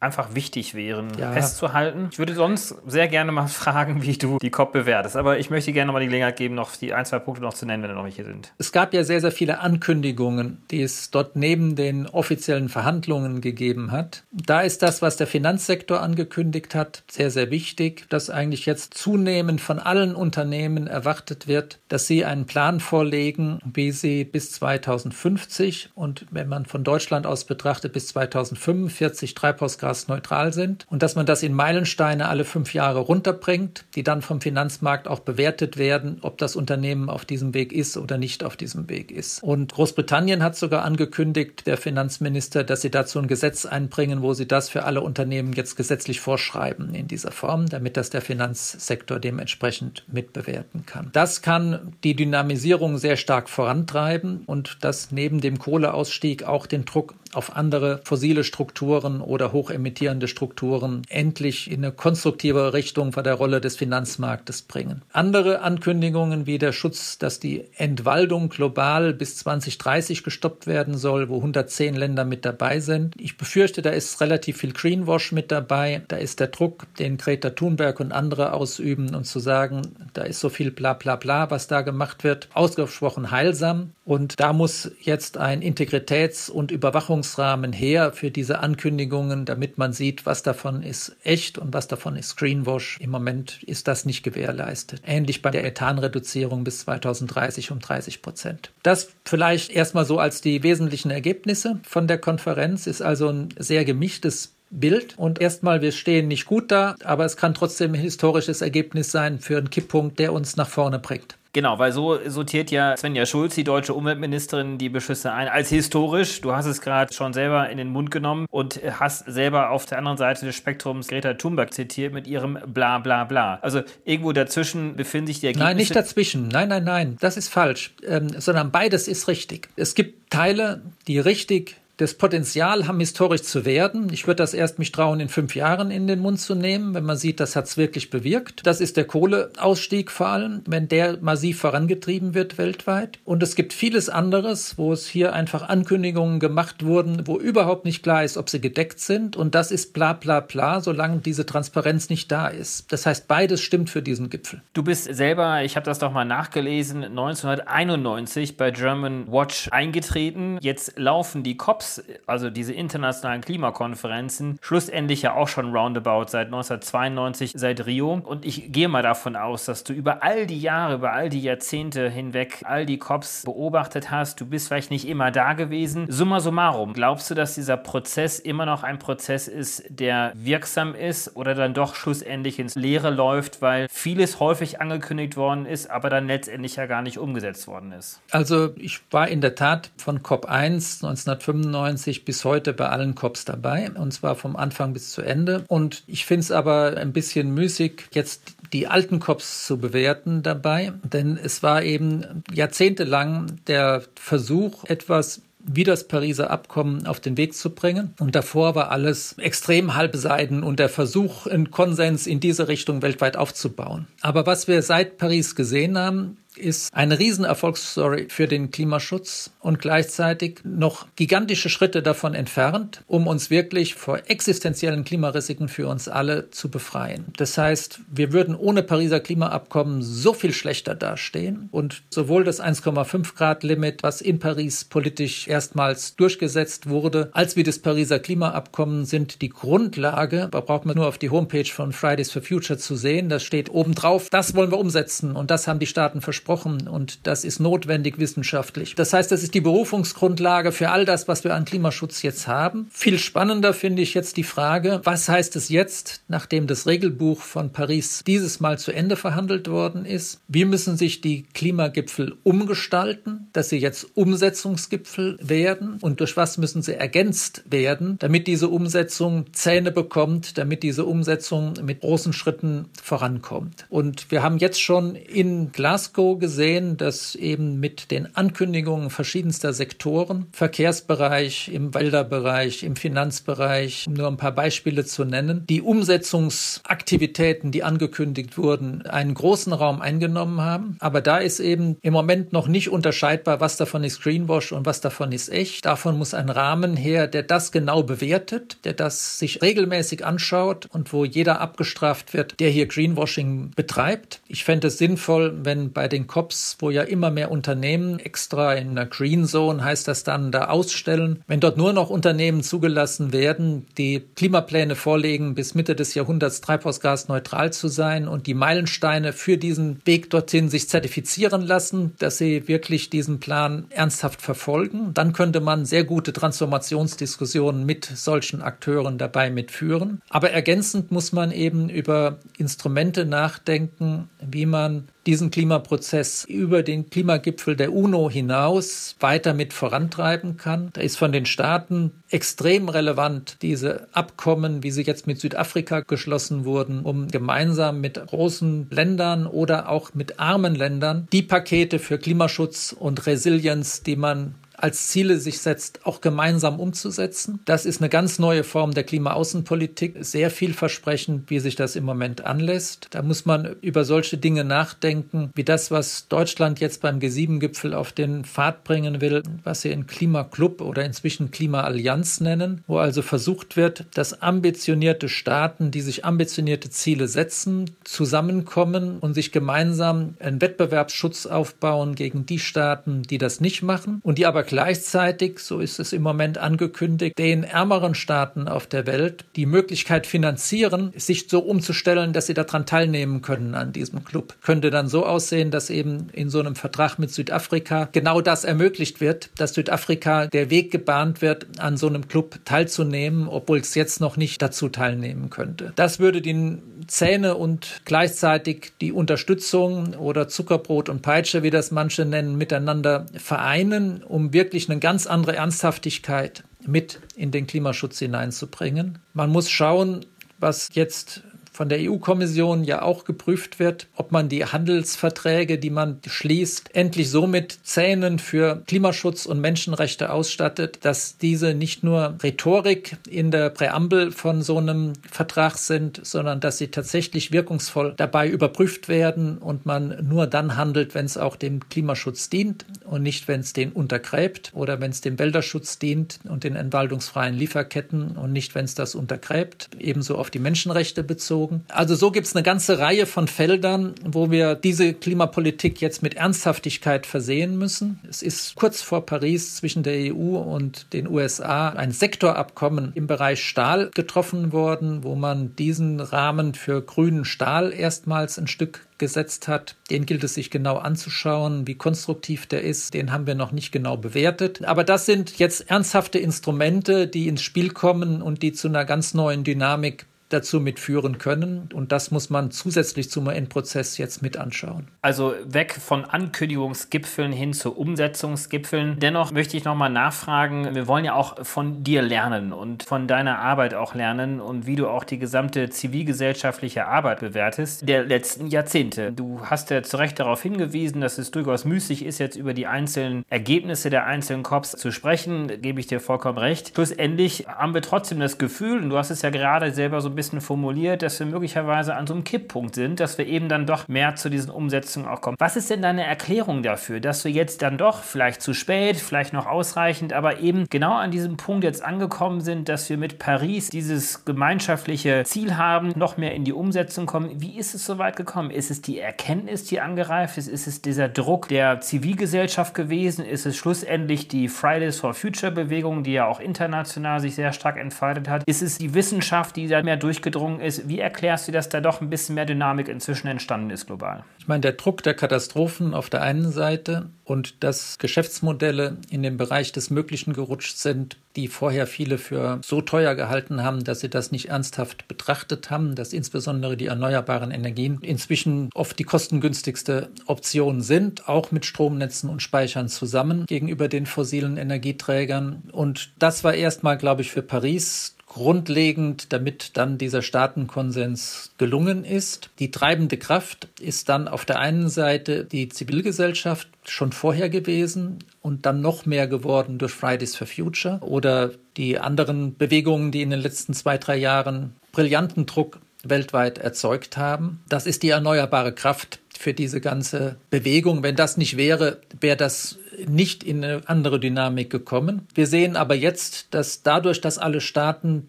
S3: einfach wichtig wären, ja. festzuhalten. Ich würde sonst sehr gerne mal fragen, wie du die COP bewertest. Aber ich möchte gerne mal die Gelegenheit geben, noch die ein, zwei Punkte noch zu nennen, wenn da noch welche sind.
S1: Es gab ja sehr, sehr viele Ankündigungen, die es dort neben den offiziellen Verhandlungen gegeben hat. Da ist das, was der Finanzsektor angekündigt hat, sehr, sehr wichtig, dass eigentlich jetzt zunehmend von allen Unternehmen erwartet wird, dass sie einen Plan vorlegen, wie sie bis 2050 und wenn man von Deutschland aus betrachtet, bis 2045 Treibhausgas erdgasneutral sind und dass man das in Meilensteine alle fünf Jahre runterbringt, die dann vom Finanzmarkt auch bewertet werden, ob das Unternehmen auf diesem Weg ist oder nicht auf diesem Weg ist. Und Großbritannien hat sogar angekündigt, der Finanzminister, dass sie dazu ein Gesetz einbringen, wo sie das für alle Unternehmen jetzt gesetzlich vorschreiben in dieser Form, damit das der Finanzsektor dementsprechend mitbewerten kann. Das kann die Dynamisierung sehr stark vorantreiben und das neben dem Kohleausstieg auch den Druck auf andere fossile Strukturen oder hochemittierende Strukturen endlich in eine konstruktive Richtung von der Rolle des Finanzmarktes bringen. Andere Ankündigungen wie der Schutz, dass die Entwaldung global bis 2030 gestoppt werden soll, wo 110 Länder mit dabei sind. Ich befürchte, da ist relativ viel Greenwash mit dabei. Da ist der Druck, den Greta Thunberg und andere ausüben und zu sagen, da ist so viel bla bla bla, was da gemacht wird, ausgesprochen heilsam. Und da muss jetzt ein Integritäts- und Überwachungsrahmen her für diese Ankündigungen, damit man sieht, was davon ist echt und was davon ist Greenwash. Im Moment ist das nicht gewährleistet. Ähnlich bei der Ethanreduzierung bis 2030 um 30 Prozent. Das vielleicht erstmal so als die wesentlichen Ergebnisse von der Konferenz ist also ein sehr gemischtes Bild. Und erstmal, wir stehen nicht gut da, aber es kann trotzdem ein historisches Ergebnis sein für einen Kipppunkt, der uns nach vorne bringt.
S3: Genau, weil so sortiert ja Svenja Schulz, die deutsche Umweltministerin, die Beschlüsse ein als historisch. Du hast es gerade schon selber in den Mund genommen und hast selber auf der anderen Seite des Spektrums Greta Thunberg zitiert mit ihrem Bla bla bla. Also irgendwo dazwischen befinden sich die
S1: Ergebnisse. Nein, nicht dazwischen. Nein, nein, nein. Das ist falsch. Ähm, sondern beides ist richtig. Es gibt Teile, die richtig das Potenzial haben, historisch zu werden. Ich würde das erst mich trauen, in fünf Jahren in den Mund zu nehmen, wenn man sieht, das hat es wirklich bewirkt. Das ist der Kohleausstieg vor allem, wenn der massiv vorangetrieben wird weltweit. Und es gibt vieles anderes, wo es hier einfach Ankündigungen gemacht wurden, wo überhaupt nicht klar ist, ob sie gedeckt sind. Und das ist bla bla bla, solange diese Transparenz nicht da ist. Das heißt, beides stimmt für diesen Gipfel.
S3: Du bist selber, ich habe das doch mal nachgelesen, 1991 bei German Watch eingetreten. Jetzt laufen die COPs also diese internationalen Klimakonferenzen, schlussendlich ja auch schon roundabout seit 1992, seit Rio. Und ich gehe mal davon aus, dass du über all die Jahre, über all die Jahrzehnte hinweg all die COPs beobachtet hast. Du bist vielleicht nicht immer da gewesen. Summa summarum, glaubst du, dass dieser Prozess immer noch ein Prozess ist, der wirksam ist oder dann doch schlussendlich ins Leere läuft, weil vieles häufig angekündigt worden ist, aber dann letztendlich ja gar nicht umgesetzt worden ist?
S1: Also ich war in der Tat von COP 1 1995 1994 bis heute bei allen COPs dabei, und zwar vom Anfang bis zu Ende. Und ich finde es aber ein bisschen müßig, jetzt die alten COPs zu bewerten dabei, denn es war eben jahrzehntelang der Versuch, etwas wie das Pariser Abkommen auf den Weg zu bringen. Und davor war alles extrem halbseiden und der Versuch, einen Konsens in diese Richtung weltweit aufzubauen. Aber was wir seit Paris gesehen haben, ist eine Riesenerfolgsstory für den Klimaschutz und gleichzeitig noch gigantische Schritte davon entfernt, um uns wirklich vor existenziellen Klimarisiken für uns alle zu befreien. Das heißt, wir würden ohne Pariser Klimaabkommen so viel schlechter dastehen und sowohl das 1,5 Grad Limit, was in Paris politisch erstmals durchgesetzt wurde, als wie das Pariser Klimaabkommen sind die Grundlage. Da braucht man nur auf die Homepage von Fridays for Future zu sehen. Da steht obendrauf, das wollen wir umsetzen und das haben die Staaten versprochen versprochen und das ist notwendig wissenschaftlich. Das heißt, das ist die Berufungsgrundlage für all das, was wir an Klimaschutz jetzt haben. Viel spannender finde ich jetzt die Frage, was heißt es jetzt, nachdem das Regelbuch von Paris dieses Mal zu Ende verhandelt worden ist? Wie müssen sich die Klimagipfel umgestalten, dass sie jetzt Umsetzungsgipfel werden und durch was müssen sie ergänzt werden, damit diese Umsetzung Zähne bekommt, damit diese Umsetzung mit großen Schritten vorankommt. Und wir haben jetzt schon in Glasgow gesehen, dass eben mit den Ankündigungen verschiedenster Sektoren, Verkehrsbereich, im Wälderbereich, im Finanzbereich, um nur ein paar Beispiele zu nennen, die Umsetzungsaktivitäten, die angekündigt wurden, einen großen Raum eingenommen haben. Aber da ist eben im Moment noch nicht unterscheidbar, was davon ist Greenwash und was davon ist echt. Davon muss ein Rahmen her, der das genau bewertet, der das sich regelmäßig anschaut und wo jeder abgestraft wird, der hier Greenwashing betreibt. Ich fände es sinnvoll, wenn bei den COPs, wo ja immer mehr Unternehmen extra in der Green Zone heißt das dann da ausstellen. Wenn dort nur noch Unternehmen zugelassen werden, die Klimapläne vorlegen, bis Mitte des Jahrhunderts treibhausgasneutral zu sein und die Meilensteine für diesen Weg dorthin sich zertifizieren lassen, dass sie wirklich diesen Plan ernsthaft verfolgen, dann könnte man sehr gute Transformationsdiskussionen mit solchen Akteuren dabei mitführen. Aber ergänzend muss man eben über Instrumente nachdenken, wie man diesen Klimaprozess über den Klimagipfel der UNO hinaus weiter mit vorantreiben kann. Da ist von den Staaten extrem relevant diese Abkommen, wie sie jetzt mit Südafrika geschlossen wurden, um gemeinsam mit großen Ländern oder auch mit armen Ländern die Pakete für Klimaschutz und Resilienz, die man als Ziele sich setzt, auch gemeinsam umzusetzen. Das ist eine ganz neue Form der Klimaaußenpolitik, sehr vielversprechend, wie sich das im Moment anlässt. Da muss man über solche Dinge nachdenken, wie das, was Deutschland jetzt beim G7-Gipfel auf den Pfad bringen will, was sie in Klimaclub oder inzwischen Klimaallianz nennen, wo also versucht wird, dass ambitionierte Staaten, die sich ambitionierte Ziele setzen, zusammenkommen und sich gemeinsam einen Wettbewerbsschutz aufbauen gegen die Staaten, die das nicht machen und die aber gleichzeitig, so ist es im Moment angekündigt, den ärmeren Staaten auf der Welt die Möglichkeit finanzieren, sich so umzustellen, dass sie daran teilnehmen können an diesem Club. Könnte dann so aussehen, dass eben in so einem Vertrag mit Südafrika genau das ermöglicht wird, dass Südafrika der Weg gebahnt wird, an so einem Club teilzunehmen, obwohl es jetzt noch nicht dazu teilnehmen könnte. Das würde die Zähne und gleichzeitig die Unterstützung oder Zuckerbrot und Peitsche, wie das manche nennen, miteinander vereinen, um wirklich eine ganz andere Ernsthaftigkeit mit in den Klimaschutz hineinzubringen. Man muss schauen, was jetzt von der EU-Kommission ja auch geprüft wird, ob man die Handelsverträge, die man schließt, endlich so mit Zähnen für Klimaschutz und Menschenrechte ausstattet, dass diese nicht nur Rhetorik in der Präambel von so einem Vertrag sind, sondern dass sie tatsächlich wirkungsvoll dabei überprüft werden und man nur dann handelt, wenn es auch dem Klimaschutz dient und nicht, wenn es den untergräbt oder wenn es dem Wälderschutz dient und den entwaldungsfreien Lieferketten und nicht, wenn es das untergräbt, ebenso auf die Menschenrechte bezogen bezogen. Also so gibt es eine ganze Reihe von Feldern, wo wir diese Klimapolitik jetzt mit Ernsthaftigkeit versehen müssen. Es ist kurz vor Paris zwischen der EU und den USA ein Sektorabkommen im Bereich Stahl getroffen worden, wo man diesen Rahmen für grünen Stahl erstmals ein Stück gesetzt hat. Den gilt es sich genau anzuschauen, wie konstruktiv der ist. Den haben wir noch nicht genau bewertet. Aber das sind jetzt ernsthafte Instrumente, die ins Spiel kommen und die zu einer ganz neuen Dynamik dazu mitführen können. Und das muss man zusätzlich zum UN-Prozess jetzt mit anschauen.
S3: Also weg von Ankündigungsgipfeln hin zu Umsetzungsgipfeln. Dennoch möchte ich nochmal nachfragen, wir wollen ja auch von dir lernen und von deiner Arbeit auch lernen und wie du auch die gesamte zivilgesellschaftliche Arbeit bewertest der letzten Jahrzehnte. Du hast ja zu Recht darauf hingewiesen, dass es durchaus müßig ist, jetzt über die einzelnen Ergebnisse der einzelnen Cops zu sprechen. Gebe ich dir vollkommen recht. Schlussendlich haben wir trotzdem das Gefühl, und du hast es ja gerade selber so ein bisschen formuliert, dass wir möglicherweise an so einem Kipppunkt sind, dass wir eben dann doch mehr zu diesen Umsetzungen auch kommen. Was ist denn deine Erklärung dafür, dass wir jetzt dann doch vielleicht zu spät, vielleicht noch ausreichend, aber eben genau an diesem Punkt jetzt angekommen sind, dass wir mit Paris dieses gemeinschaftliche Ziel haben, noch mehr in die Umsetzung kommen? Wie ist es so weit gekommen? Ist es die Erkenntnis, die angereift ist? Ist es dieser Druck der Zivilgesellschaft gewesen? Ist es schlussendlich die Fridays for Future Bewegung, die ja auch international sich sehr stark entfaltet hat? Ist es die Wissenschaft, die da mehr durchgedrungen ist? Wie erklärst du, dass da doch ein bisschen mehr Dynamik inzwischen entstanden ist global?
S1: Ich meine, der Druck der Katastrophen auf der einen Seite und dass Geschäftsmodelle in den Bereich des Möglichen gerutscht sind, die vorher viele für so teuer gehalten haben, dass sie das nicht ernsthaft betrachtet haben, dass insbesondere die erneuerbaren Energien inzwischen oft die kostengünstigste Option sind, auch mit Stromnetzen und Speichern zusammen gegenüber den fossilen Energieträgern. Und das war erstmal, glaube ich, für Paris grundlegend, damit dann dieser Staatenkonsens gelungen ist. Die treibende Kraft ist dann auf der einen Seite die Zivilgesellschaft schon vorher gewesen und dann noch mehr geworden durch Fridays for Future oder die anderen Bewegungen, die in den letzten zwei, drei Jahren brillanten Druck weltweit erzeugt haben. Das ist die erneuerbare Kraft für diese ganze Bewegung. Wenn das nicht wäre, wäre das nicht in eine andere Dynamik gekommen. Wir sehen aber jetzt, dass dadurch, dass alle Staaten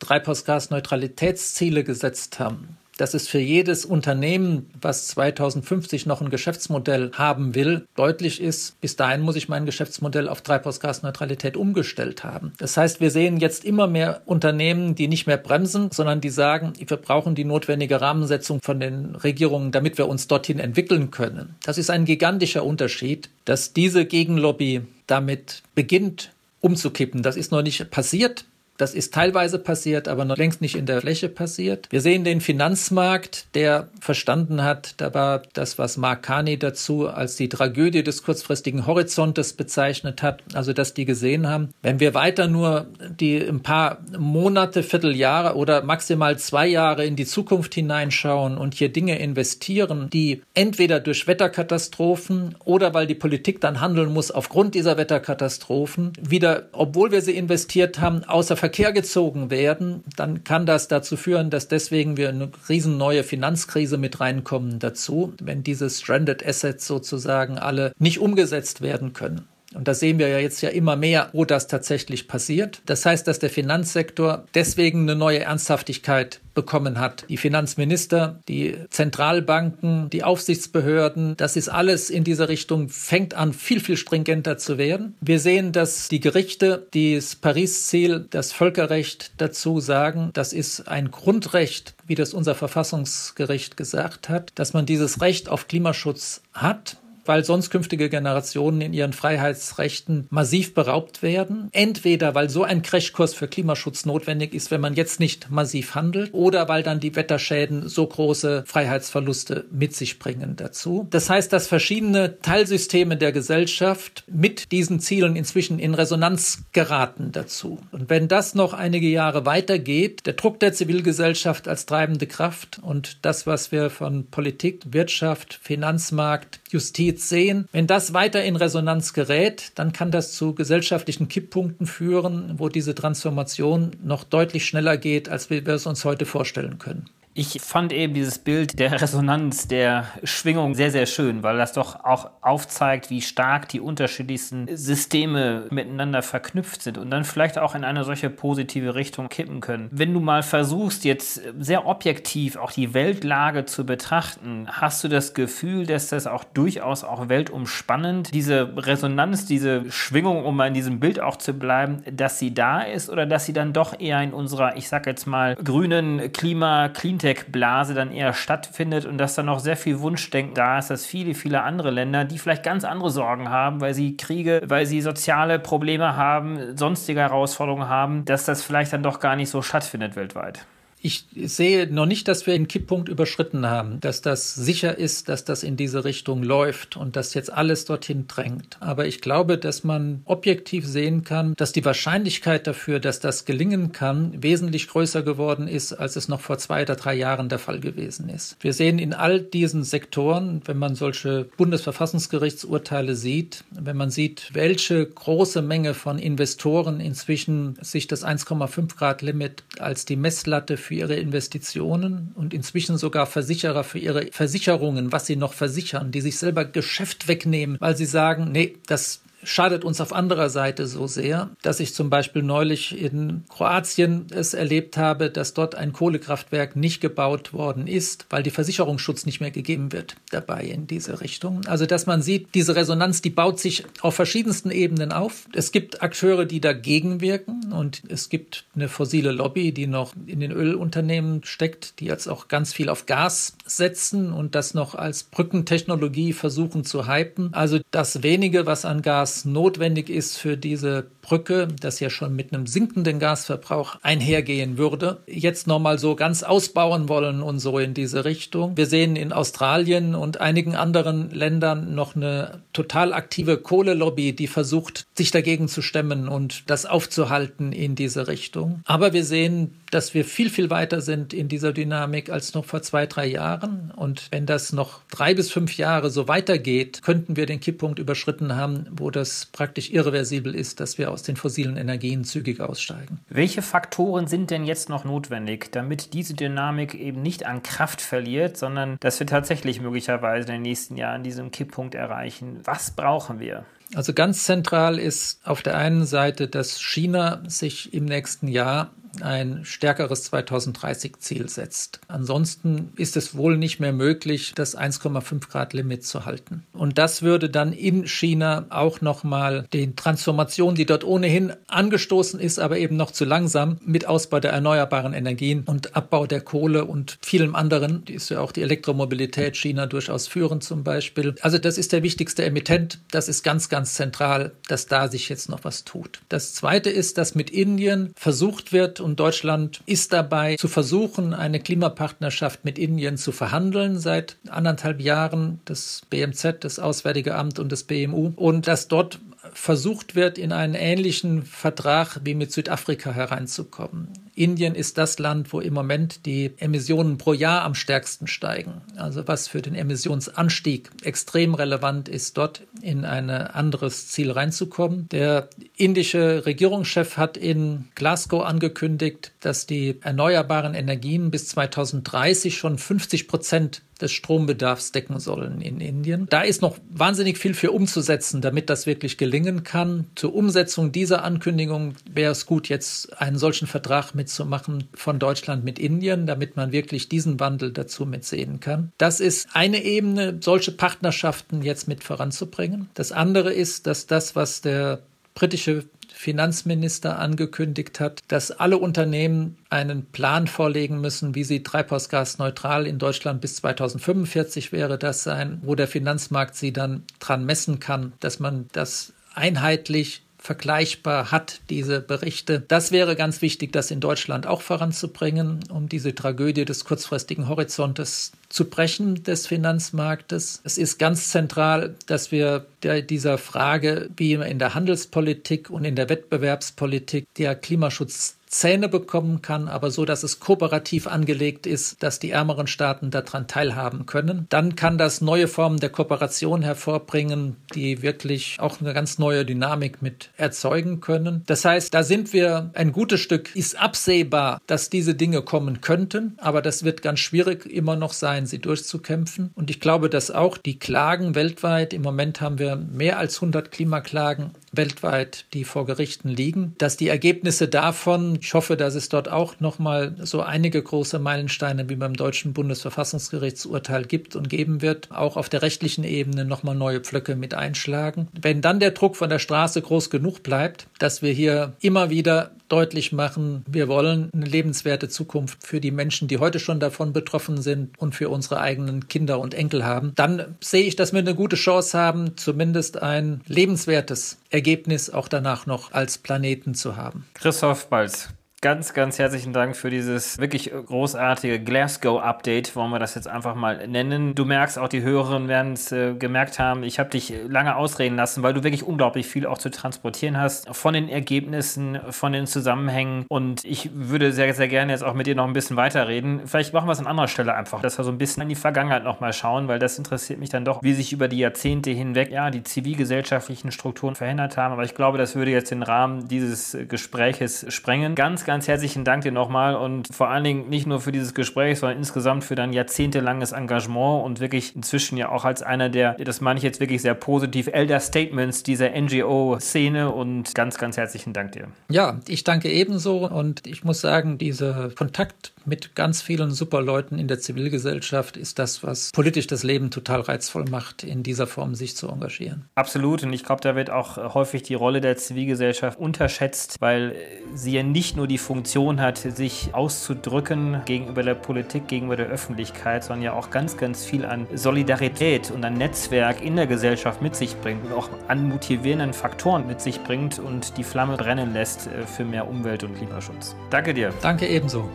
S1: Treibhausgasneutralitätsziele gesetzt haben, dass es für jedes Unternehmen, was 2050 noch ein Geschäftsmodell haben will, deutlich ist, bis dahin muss ich mein Geschäftsmodell auf Treibhausgasneutralität umgestellt haben. Das heißt, wir sehen jetzt immer mehr Unternehmen, die nicht mehr bremsen, sondern die sagen, wir brauchen die notwendige Rahmensetzung von den Regierungen, damit wir uns dorthin entwickeln können. Das ist ein gigantischer Unterschied, dass diese Gegenlobby damit beginnt umzukippen. Das ist noch nicht passiert. Das ist teilweise passiert, aber noch längst nicht in der Fläche passiert. Wir sehen den Finanzmarkt, der verstanden hat, da war das, was Mark Carney dazu als die Tragödie des kurzfristigen Horizontes bezeichnet hat, also dass die gesehen haben, wenn wir weiter nur die ein paar Monate, Vierteljahre oder maximal zwei Jahre in die Zukunft hineinschauen und hier Dinge investieren, die entweder durch Wetterkatastrophen oder weil die Politik dann handeln muss aufgrund dieser Wetterkatastrophen wieder, obwohl wir sie investiert haben, außer Verkehr gezogen werden, dann kann das dazu führen, dass deswegen wir eine riesen neue Finanzkrise mit reinkommen dazu, wenn diese Stranded Assets sozusagen alle nicht umgesetzt werden können. Und da sehen wir ja jetzt ja immer mehr, wo das tatsächlich passiert. Das heißt, dass der Finanzsektor deswegen eine neue Ernsthaftigkeit bekommen hat. Die Finanzminister, die Zentralbanken, die Aufsichtsbehörden, das ist alles in dieser Richtung, fängt an, viel, viel stringenter zu werden. Wir sehen, dass die Gerichte das Paris-Ziel, das Völkerrecht dazu sagen, das ist ein Grundrecht, wie das unser Verfassungsgericht gesagt hat, dass man dieses Recht auf Klimaschutz hat weil sonst künftige Generationen in ihren Freiheitsrechten massiv beraubt werden. Entweder weil so ein Crashkurs für Klimaschutz notwendig ist, wenn man jetzt nicht massiv handelt, oder weil dann die Wetterschäden so große Freiheitsverluste mit sich bringen dazu. Das heißt, dass verschiedene Teilsysteme der Gesellschaft mit diesen Zielen inzwischen in Resonanz geraten dazu. Und wenn das noch einige Jahre weitergeht, der Druck der Zivilgesellschaft als treibende Kraft und das, was wir von Politik, Wirtschaft, Finanzmarkt, Justiz sehen. Wenn das weiter in Resonanz gerät, dann kann das zu gesellschaftlichen Kipppunkten führen, wo diese Transformation noch deutlich schneller geht, als wir es uns heute vorstellen können.
S3: Ich fand eben dieses Bild der Resonanz, der Schwingung sehr, sehr schön, weil das doch auch aufzeigt, wie stark die unterschiedlichsten Systeme miteinander verknüpft sind und dann vielleicht auch in eine solche positive Richtung kippen können. Wenn du mal versuchst, jetzt sehr objektiv auch die Weltlage zu betrachten, hast du das Gefühl, dass das auch durchaus auch weltumspannend, diese Resonanz, diese Schwingung, um mal in diesem Bild auch zu bleiben, dass sie da ist oder dass sie dann doch eher in unserer, ich sag jetzt mal, grünen Klima, Cleantech Fintech-Blase dann eher stattfindet und dass dann noch sehr viel Wunschdenken da ist, dass viele, viele andere Länder, die vielleicht ganz andere Sorgen haben, weil sie Kriege, weil sie soziale Probleme haben, sonstige Herausforderungen haben, dass das vielleicht dann doch gar nicht so stattfindet weltweit.
S1: Ich sehe noch nicht, dass wir den Kipppunkt überschritten haben, dass das sicher ist, dass das in diese Richtung läuft und dass jetzt alles dorthin drängt. Aber ich glaube, dass man objektiv sehen kann, dass die Wahrscheinlichkeit dafür, dass das gelingen kann, wesentlich größer geworden ist, als es noch vor zwei oder drei Jahren der Fall gewesen ist. Wir sehen in all diesen Sektoren, wenn man solche Bundesverfassungsgerichtsurteile sieht, wenn man sieht, welche große Menge von Investoren inzwischen sich das 1,5 Grad Limit als die Messlatte für ihre Investitionen und inzwischen sogar Versicherer für ihre Versicherungen, was sie noch versichern, die sich selber Geschäft wegnehmen, weil sie sagen, nee, das schadet uns auf anderer Seite so sehr, dass ich zum Beispiel neulich in Kroatien es erlebt habe, dass dort ein Kohlekraftwerk nicht gebaut worden ist, weil die Versicherungsschutz nicht mehr gegeben wird dabei in diese Richtung. Also dass man sieht, diese Resonanz, die baut sich auf verschiedensten Ebenen auf. Es gibt Akteure, die dagegen wirken und es gibt eine fossile Lobby, die noch in den Ölunternehmen steckt, die jetzt auch ganz viel auf Gas setzen und das noch als Brückentechnologie versuchen zu hypen. Also das wenige, was an Gas notwendig ist für diese Brücke, das ja schon mit einem sinkenden Gasverbrauch einhergehen würde, jetzt nochmal so ganz ausbauen wollen und so in diese Richtung. Wir sehen in Australien und einigen anderen Ländern noch eine total aktive Kohlelobby, die versucht, sich dagegen zu stemmen und das aufzuhalten in diese Richtung. Aber wir sehen, dass wir viel, viel weiter sind in dieser Dynamik als noch vor zwei, drei Jahren. Und wenn das noch drei bis fünf Jahre so weitergeht, könnten wir den Kipppunkt überschritten haben, wo das praktisch irreversibel ist, dass wir aus den fossilen Energien zügig aussteigen.
S3: Welche Faktoren sind denn jetzt noch notwendig, damit diese Dynamik eben nicht an Kraft verliert, sondern dass wir tatsächlich möglicherweise in den nächsten Jahren diesen Kipppunkt erreichen? Was brauchen wir?
S1: Also ganz zentral ist auf der einen Seite, dass China sich im nächsten Jahr ein stärkeres 2030-Ziel setzt. Ansonsten ist es wohl nicht mehr möglich, das 1,5 Grad Limit zu halten. Und das würde dann in China auch nochmal die Transformation, die dort ohnehin angestoßen ist, aber eben noch zu langsam mit Ausbau der erneuerbaren Energien und Abbau der Kohle und vielem anderen, die ist ja auch die Elektromobilität China durchaus führend zum Beispiel. Also das ist der wichtigste Emittent. Das ist ganz, ganz zentral, dass da sich jetzt noch was tut. Das zweite ist, dass mit Indien versucht wird, und Deutschland ist dabei zu versuchen, eine Klimapartnerschaft mit Indien zu verhandeln seit anderthalb Jahren, das BMZ, das Auswärtige Amt und das BMU, und dass dort versucht wird, in einen ähnlichen Vertrag wie mit Südafrika hereinzukommen. Indien ist das Land, wo im Moment die Emissionen pro Jahr am stärksten steigen. Also was für den Emissionsanstieg extrem relevant ist, dort in ein anderes Ziel reinzukommen. Der indische Regierungschef hat in Glasgow angekündigt, dass die erneuerbaren Energien bis 2030 schon 50 Prozent des Strombedarfs decken sollen in Indien. Da ist noch wahnsinnig viel für umzusetzen, damit das wirklich gelingen kann. Zur Umsetzung dieser Ankündigung wäre es gut, jetzt einen solchen Vertrag mitzumachen von Deutschland mit Indien, damit man wirklich diesen Wandel dazu mitsehen kann. Das ist eine Ebene, solche Partnerschaften jetzt mit voranzubringen. Das andere ist, dass das, was der britische Finanzminister angekündigt hat, dass alle Unternehmen einen Plan vorlegen müssen, wie sie treibhausgasneutral in Deutschland bis 2045 wäre das sein, wo der Finanzmarkt sie dann dran messen kann, dass man das einheitlich vergleichbar hat, diese Berichte. Das wäre ganz wichtig, das in Deutschland auch voranzubringen, um diese Tragödie des kurzfristigen Horizontes zu brechen des Finanzmarktes. Es ist ganz zentral, dass wir der, dieser Frage, wie in der Handelspolitik und in der Wettbewerbspolitik, der Klimaschutz Zähne bekommen kann, aber so, dass es kooperativ angelegt ist, dass die ärmeren Staaten daran teilhaben können. Dann kann das neue Formen der Kooperation hervorbringen, die wirklich auch eine ganz neue Dynamik mit erzeugen können. Das heißt, da sind wir ein gutes Stück, ist absehbar, dass diese Dinge kommen könnten, aber das wird ganz schwierig immer noch sein, sie durchzukämpfen. Und ich glaube, dass auch die Klagen weltweit, im Moment haben wir mehr als 100 Klimaklagen weltweit, die vor Gerichten liegen, dass die Ergebnisse davon, ich hoffe, dass es dort auch nochmal so einige große Meilensteine wie beim deutschen Bundesverfassungsgerichtsurteil gibt und geben wird, auch auf der rechtlichen Ebene nochmal neue Pflöcke mit einschlagen. Wenn dann der Druck von der Straße groß genug bleibt, dass wir hier immer wieder deutlich machen, wir wollen eine lebenswerte Zukunft für die Menschen, die heute schon davon betroffen sind und für unsere eigenen Kinder und Enkel haben, dann sehe ich, dass wir eine gute Chance haben, zumindest ein lebenswertes Ergebnis auch danach noch als Planeten zu haben.
S3: Christoph Balz, ganz, ganz herzlichen Dank für dieses wirklich großartige Glasgow-Update, wollen wir das jetzt einfach mal nennen. Du merkst auch, die Hörerinnen werden es äh, gemerkt haben, ich habe dich lange ausreden lassen, weil du wirklich unglaublich viel auch zu transportieren hast von den Ergebnissen, von den Zusammenhängen und ich würde sehr, sehr gerne jetzt auch mit dir noch ein bisschen weiterreden. Vielleicht machen wir es an anderer Stelle einfach, dass wir so ein bisschen in die Vergangenheit nochmal schauen, weil das interessiert mich dann doch, wie sich über die Jahrzehnte hinweg ja die zivilgesellschaftlichen Strukturen verändert haben. Aber ich glaube, das würde jetzt den Rahmen dieses Gespräches sprengen. Ganz, ganz herzlichen Dank dir nochmal und vor allen Dingen nicht nur für dieses Gespräch, sondern insgesamt für dein jahrzehntelanges Engagement und wirklich inzwischen ja auch als einer der, das meine ich jetzt wirklich sehr positiv, Elder Statements dieser NGO-Szene und ganz, ganz herzlichen Dank dir.
S1: Ja, ich danke ebenso und ich muss sagen, dieser Kontakt mit ganz vielen super Leuten in der Zivilgesellschaft ist das, was politisch das Leben total reizvoll macht, in dieser Form sich zu engagieren.
S3: Absolut und ich glaube, da wird auch häufig die Rolle der Zivilgesellschaft unterschätzt, weil sie ja nicht nur die Funktion hat, sich auszudrücken gegenüber der Politik, gegenüber der Öffentlichkeit, sondern ja auch ganz, ganz viel an Solidarität und an Netzwerk in der Gesellschaft mit sich bringt und auch an motivierenden Faktoren mit sich bringt und die Flamme brennen lässt äh, für mehr Umwelt- und Klimaschutz. Danke dir.
S1: Danke ebenso.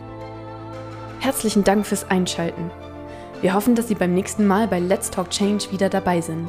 S2: Herzlichen Dank fürs Einschalten. Wir hoffen, dass Sie beim nächsten Mal bei Let's Talk Change wieder dabei sind.